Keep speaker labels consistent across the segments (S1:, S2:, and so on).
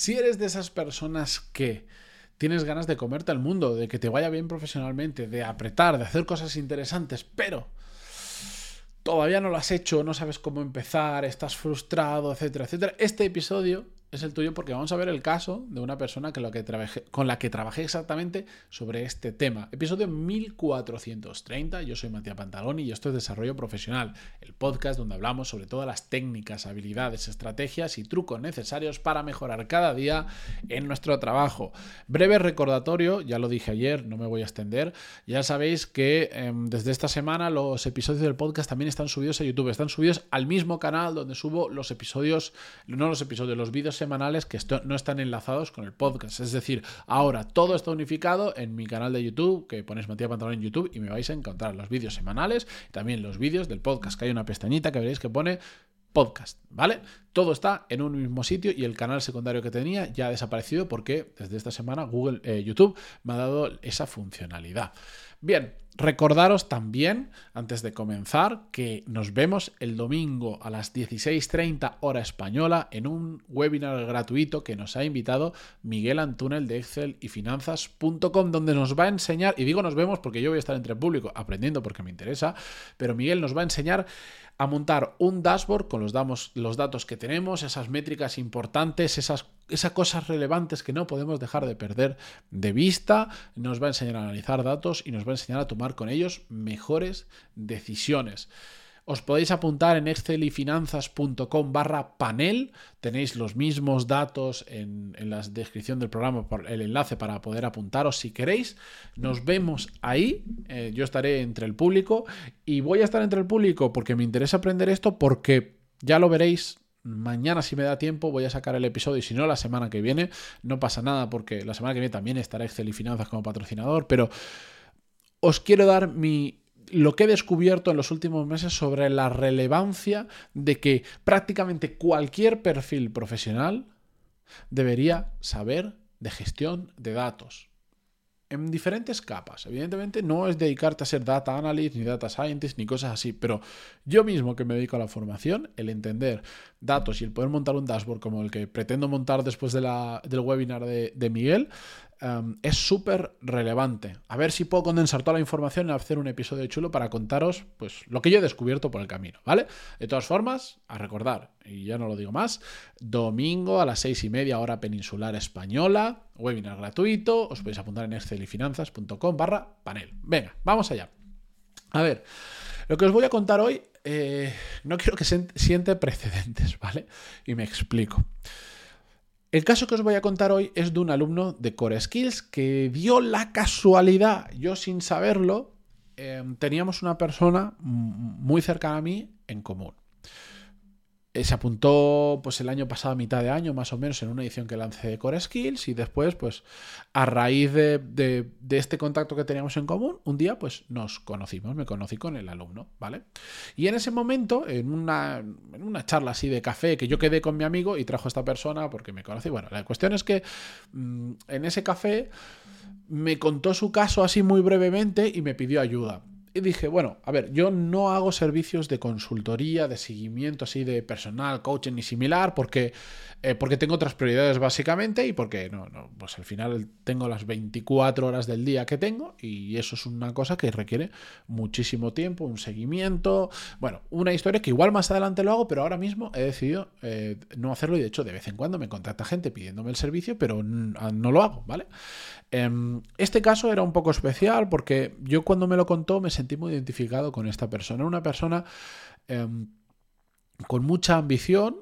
S1: Si eres de esas personas que tienes ganas de comerte al mundo, de que te vaya bien profesionalmente, de apretar, de hacer cosas interesantes, pero todavía no lo has hecho, no sabes cómo empezar, estás frustrado, etcétera, etcétera, este episodio es el tuyo porque vamos a ver el caso de una persona que con la que trabajé exactamente sobre este tema. Episodio 1430, yo soy Matías Pantaloni y esto es Desarrollo Profesional, el podcast donde hablamos sobre todas las técnicas, habilidades, estrategias y trucos necesarios para mejorar cada día en nuestro trabajo. Breve recordatorio, ya lo dije ayer, no me voy a extender, ya sabéis que em, desde esta semana los episodios del podcast también están subidos a YouTube, están subidos al mismo canal donde subo los episodios, no los episodios, los vídeos semanales que no están enlazados con el podcast. Es decir, ahora todo está unificado en mi canal de YouTube, que ponéis Matías Pantalón en YouTube y me vais a encontrar los vídeos semanales y también los vídeos del podcast, que hay una pestañita que veréis que pone podcast, ¿vale? Todo está en un mismo sitio y el canal secundario que tenía ya ha desaparecido porque desde esta semana Google, eh, YouTube me ha dado esa funcionalidad. Bien, recordaros también, antes de comenzar, que nos vemos el domingo a las 16.30 hora española en un webinar gratuito que nos ha invitado Miguel Antúnel de Excel y Finanzas.com, donde nos va a enseñar, y digo nos vemos porque yo voy a estar entre el público aprendiendo porque me interesa, pero Miguel nos va a enseñar a montar un dashboard con los, datos que tenemos, esas métricas importantes, esas cosas relevantes que no podemos dejar de perder de vista. Nos va a enseñar a analizar datos y nos va a enseñar a tomar con ellos mejores decisiones. Os podéis apuntar en excelifinanzas.com barra panel. Tenéis los mismos datos en, la descripción del programa, por el enlace para poder apuntaros si queréis. Nos vemos ahí. Eh, yo estaré entre el público y voy a estar entre el público porque me interesa aprender esto porque ya lo veréis. Mañana, si me da tiempo, voy a sacar el episodio y si no, la semana que viene. No pasa nada porque la semana que viene también estará Excel y Finanzas como patrocinador, pero os quiero dar mi, lo que he descubierto en los últimos meses sobre la relevancia de que prácticamente cualquier perfil profesional debería saber de gestión de datos en diferentes capas. Evidentemente no es dedicarte a ser data analyst, ni data scientist, ni cosas así, pero yo mismo que me dedico a la formación, el entender datos y el poder montar un dashboard como el que pretendo montar después de la, del webinar de, de Miguel, Em, es súper relevante. A ver si puedo condensar toda la información y hacer un episodio chulo para contaros pues, lo que yo he descubierto por el camino, ¿vale? De todas formas, a recordar, y ya no lo digo más, domingo a las seis y media hora peninsular española, webinar gratuito, os podéis apuntar en excelifinanzas.com barra panel. Venga, vamos allá. A ver, lo que os voy a contar hoy, eh, no quiero que siente precedentes, ¿vale? Y me explico. El caso que os voy a contar hoy es de un alumno de Core Skills que dio la casualidad, yo sin saberlo, em, teníamos una persona muy cercana a mí en común. Eh, se apuntó pues el año pasado, a mitad de año, más o menos, en una edición que lancé de Core Skills y después, pues a raíz de, este contacto que teníamos en común, un día pues nos conocimos, me conocí con el alumno, ¿vale? Y en ese momento, en una, en una charla así de café, que yo quedé con mi amigo y trajo a esta persona porque me conocí, bueno, la cuestión es que mm, en ese café me contó su caso así muy brevemente y me pidió ayuda y dije, bueno, a ver, yo no hago servicios de consultoría, de seguimiento así de personal, coaching ni similar, porque, eh, porque tengo otras prioridades básicamente y porque no, no, pues al final tengo las 24 horas del día que tengo y eso es una cosa que requiere muchísimo tiempo, un seguimiento, bueno, una historia que igual más adelante lo hago, pero ahora mismo he decidido eh, no hacerlo y de hecho de vez en cuando me contacta gente pidiéndome el servicio, pero no lo hago, ¿vale? Em, este caso era un poco especial porque yo cuando me lo contó me sentí muy identificado con esta persona. Una persona em, con mucha ambición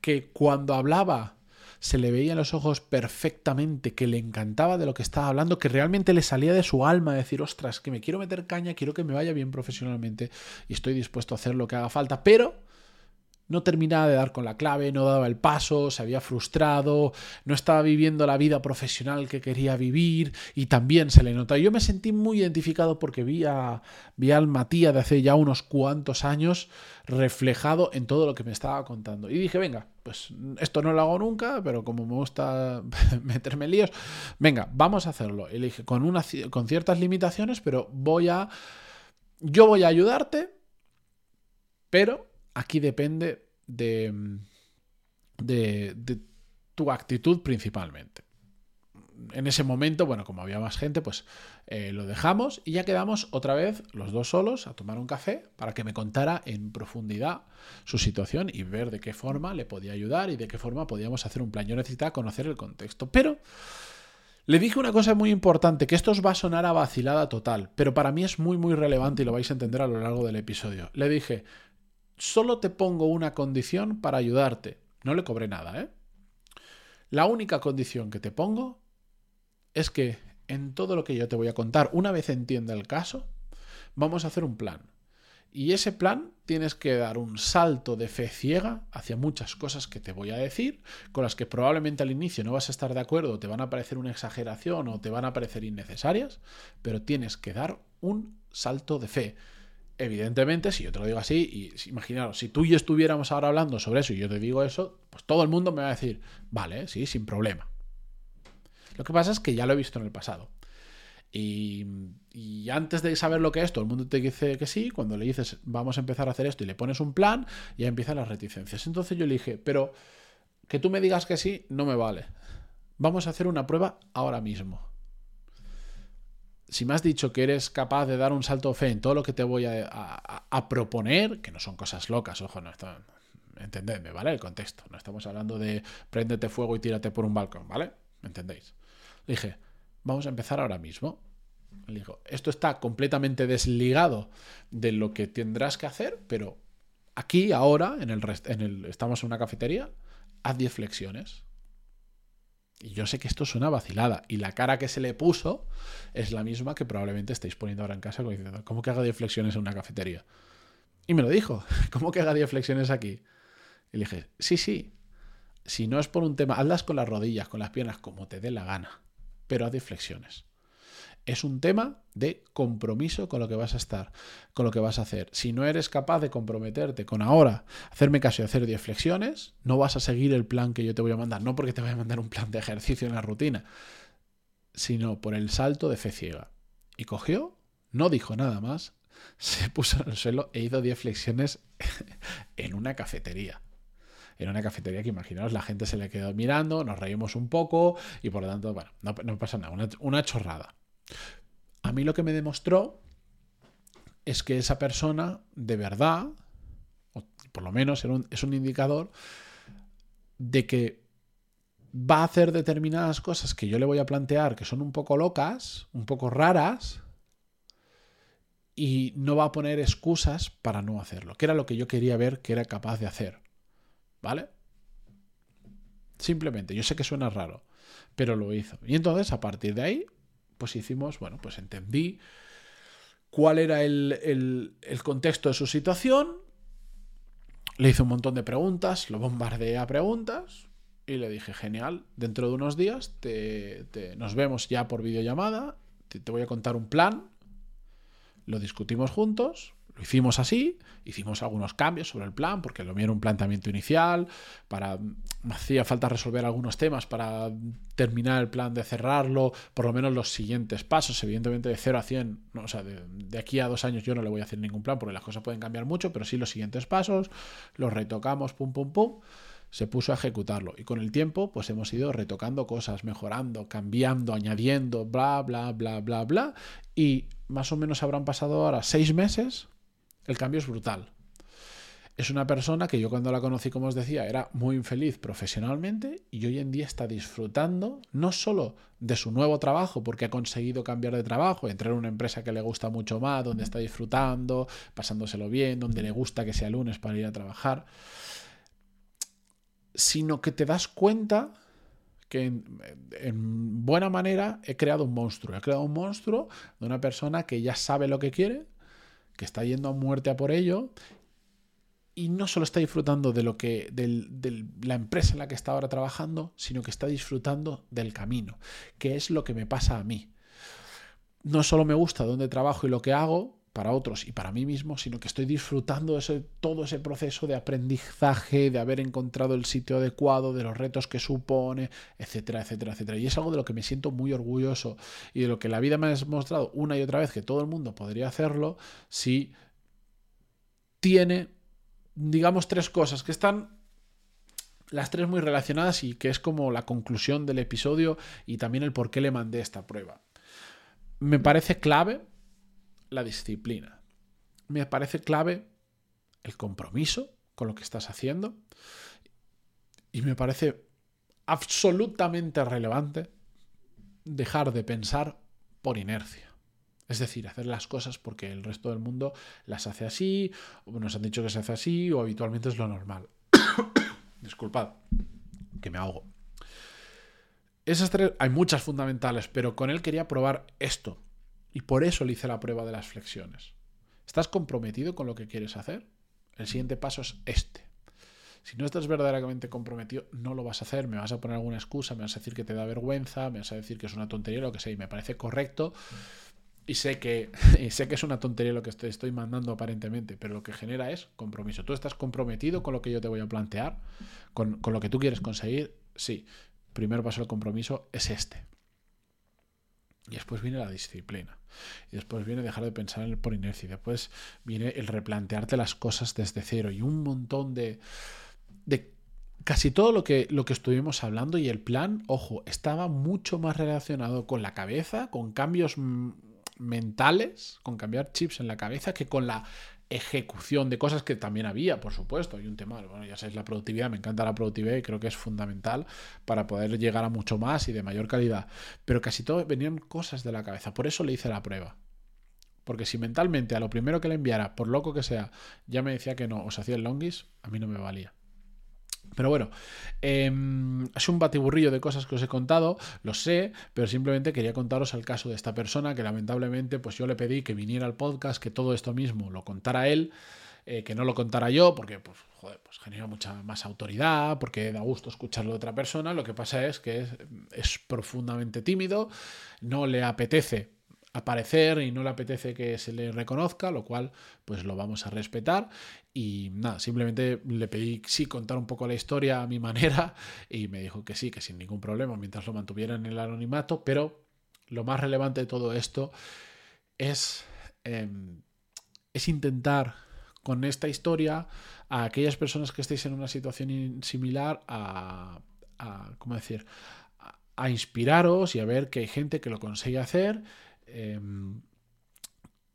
S1: que cuando hablaba se le veía en los ojos perfectamente, que le encantaba de lo que estaba hablando, que realmente le salía de su alma decir, ostras, que me quiero meter caña, quiero que me vaya bien profesionalmente y estoy dispuesto a hacer lo que haga falta, pero no terminaba de dar con la clave, no daba el paso, se había frustrado, no estaba viviendo la vida profesional que quería vivir y también se le nota. Yo me sentí muy identificado porque vi, a, al Matías de hace ya unos cuantos años reflejado en todo lo que me estaba contando. Y dije, venga, pues esto no lo hago nunca, pero como me gusta meterme líos, venga, vamos a hacerlo. Y le dije, con, con ciertas limitaciones, pero voy a... Yo voy a ayudarte, pero aquí depende de, tu actitud principalmente. En ese momento, bueno, como había más gente, pues eh, lo dejamos y ya quedamos otra vez los dos solos a tomar un café para que me contara en profundidad su situación y ver de qué forma le podía ayudar y de qué forma podíamos hacer un plan. Yo necesitaba conocer el contexto, pero le dije una cosa muy importante, que esto os va a sonar a vacilada total, pero para mí es muy muy relevante y lo vais a entender a lo largo del episodio. Le dije, solo te pongo una condición para ayudarte. No le cobré nada, ¿eh? La única condición que te pongo es que en todo lo que yo te voy a contar, una vez entienda el caso, vamos a hacer un plan. Y ese plan tienes que dar un salto de fe ciega hacia muchas cosas que te voy a decir, con las que probablemente al inicio no vas a estar de acuerdo, te van a parecer una exageración o te van a parecer innecesarias, pero tienes que dar un salto de fe. Evidentemente, si yo te lo digo así, y imaginaros, si tú y yo estuviéramos ahora hablando sobre eso y yo te digo eso, pues todo el mundo me va a decir, vale, sí, sin problema. Lo que pasa es que ya lo he visto en el pasado. Y, antes de saber lo que es, todo el mundo te dice que sí. Cuando le dices, vamos a empezar a hacer esto y le pones un plan, ya empiezan las reticencias. Entonces yo le dije, pero que tú me digas que sí, no me vale. Vamos a hacer una prueba ahora mismo. Si me has dicho que eres capaz de dar un salto fe en todo lo que te voy a, proponer, que no son cosas locas, ojo, no entendedme, ¿vale? El contexto. No estamos hablando de préndete fuego y tírate por un balcón, ¿vale? ¿Me entendéis? Le dije, vamos a empezar ahora mismo. Le digo, esto está completamente desligado de lo que tendrás que hacer, pero aquí, ahora, en el, en el estamos en una cafetería, haz 10 flexiones. Y yo sé que esto suena vacilada. Y la cara que se le puso es la misma que probablemente estáis poniendo ahora en casa diciendo, ¿cómo que haga 10 flexiones en una cafetería? Y me lo dijo, ¿cómo que haga 10 flexiones aquí? Y le dije, sí, sí. Si no es por un tema, hazlas con las rodillas, con las piernas, como te dé la gana pero haz flexiones. Es un tema de compromiso con lo que vas a estar, con lo que vas a hacer. Si no eres capaz de comprometerte con ahora, hacerme caso y hacer 10 flexiones, no vas a seguir el plan que yo te voy a mandar. No porque te voy a mandar un plan de ejercicio en la rutina, sino por el salto de fe ciega. Y cogió, no dijo nada más, se puso en el suelo e hizo 10 flexiones en una cafetería en una cafetería que imaginaos la gente se le quedó mirando, nos reímos un poco y por lo tanto, bueno, no, pasa nada, una, chorrada. A mí lo que me demostró es que esa persona de verdad, o por lo menos es un indicador de que va a hacer determinadas cosas que yo le voy a plantear que son un poco locas, un poco raras, y no va a poner excusas para no hacerlo, que era lo que yo quería ver que era capaz de hacer. ¿Vale? Simplemente, yo sé que suena raro, pero lo hizo. Y entonces, a partir de ahí, pues hicimos, bueno, pues entendí cuál era el, contexto de su situación, le hice un montón de preguntas, lo bombardeé a preguntas y le dije, genial, dentro de unos días te, nos vemos ya por videollamada, te voy a contar un plan, lo discutimos juntos hicimos así, hicimos algunos cambios sobre el plan, porque lo mío era un planteamiento inicial, para me hacía falta resolver algunos temas para terminar el plan de cerrarlo, por lo menos los siguientes pasos, evidentemente de 0 a 100, o sea, de, de, aquí a dos años yo no le voy a hacer ningún plan, porque las cosas pueden cambiar mucho, pero sí los siguientes pasos, los retocamos, pum, pum, pum se puso a ejecutarlo. Y con el tiempo, pues hemos ido retocando cosas, mejorando, cambiando, añadiendo, bla, bla, bla, bla, bla. Y más o menos habrán pasado ahora seis meses el cambio es brutal. Es una persona que yo cuando la conocí, como os decía, era muy infeliz profesionalmente y hoy en día está disfrutando no solo de su nuevo trabajo, porque ha conseguido cambiar de trabajo, entrar en una empresa que le gusta mucho más, donde está disfrutando, pasándoselo bien, donde le gusta que sea lunes para ir a trabajar, sino que te das cuenta que en, en buena manera he creado un monstruo. He creado un monstruo de una persona que ya sabe lo que quiere, que está yendo a muerte a por ello y no solo está disfrutando de lo que de la empresa en la que está ahora trabajando, sino que está disfrutando del camino, que es lo que me pasa a mí. No solo me gusta dónde trabajo y lo que hago para otros y para mí mismo, sino que estoy disfrutando de todo ese proceso de aprendizaje, de haber encontrado el sitio adecuado, de los retos que supone, etcétera, etcétera, etcétera. Y es algo de lo que me siento muy orgulloso y de lo que la vida me ha demostrado una y otra vez que todo el mundo podría hacerlo si tiene, digamos, tres cosas que están las tres muy relacionadas y que es como la conclusión del episodio y también el por qué le mandé esta prueba. Me parece clave la disciplina. Me parece clave el compromiso con lo que estás haciendo. Y me parece absolutamente relevante dejar de pensar por inercia. Es decir, hacer las cosas porque el resto del mundo las hace así, o nos han dicho que se hace así, o habitualmente es lo normal. Disculpad, que me ahogo. Esas tres, hay muchas fundamentales, pero con él quería probar esto. Y por eso le hice la prueba de las flexiones. ¿Estás comprometido con lo que quieres hacer? El siguiente paso es este. Si no estás verdaderamente comprometido, no lo vas a hacer. Me vas a poner alguna excusa, me vas a decir que te da vergüenza, me vas a decir que es una tontería, lo que sea, y me parece correcto. Y sé que, sé que es una tontería lo que te estoy mandando aparentemente, pero lo que genera es compromiso. ¿Tú estás comprometido con lo que yo te voy a plantear? ¿Con, con lo que tú quieres conseguir? Sí. Primer paso del compromiso es este. Y después viene la disciplina. Y después viene dejar de pensar por inercia. Y después viene el replantearte las cosas desde cero. Y un montón de. de casi todo lo que, lo que estuvimos hablando. Y el plan, ojo, estaba mucho más relacionado con la cabeza, con cambios mentales, con cambiar chips en la cabeza, que con la ejecución de cosas que también había, por supuesto. Hay un tema, bueno, ya sabéis, la productividad, me encanta la productividad y creo que es fundamental para poder llegar a mucho más y de mayor calidad. Pero casi todo venían cosas de la cabeza, por eso le hice la prueba. Porque si mentalmente a lo primero que le enviara, por loco que sea, ya me decía que no, os hacía el longis, a mí no me valía. Pero bueno, em, es un batiburrillo de cosas que os he contado, lo sé, pero simplemente quería contaros el caso de esta persona que lamentablemente pues yo le pedí que viniera al podcast, que todo esto mismo lo contara él, eh, que no lo contara yo, porque pues, joder, pues genera mucha más autoridad, porque da gusto escucharlo de otra persona. Lo que pasa es que es profundamente tímido, no le apetece aparecer y no le apetece que se le reconozca, lo cual pues lo vamos a respetar y nada, simplemente le pedí sí contar un poco la historia a mi manera y me dijo que sí, que sin ningún problema mientras lo mantuviera en el anonimato, pero lo más relevante de todo esto es, em, es intentar con esta historia a aquellas personas que estéis en una situación similar a, a ¿cómo decir? a inspiraros y a ver que hay gente que lo consigue hacer Em,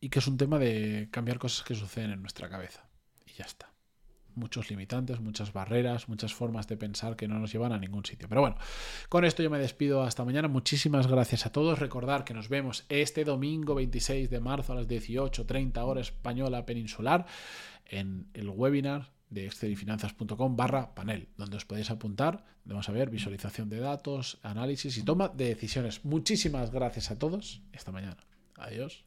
S1: y que es un tema de cambiar cosas que suceden en nuestra cabeza. Y ya está. Muchos limitantes, muchas barreras, muchas formas de pensar que no nos llevan a ningún sitio. Pero bueno, con esto yo me despido hasta mañana. Muchísimas gracias a todos. Recordar que nos vemos este domingo 26 de marzo a las 18.30 hora española peninsular en el webinar de excelifinanzas.com barra panel, donde os podéis apuntar, vamos a ver visualización de datos, análisis y toma de decisiones. Muchísimas gracias a todos. Esta mañana. Adiós.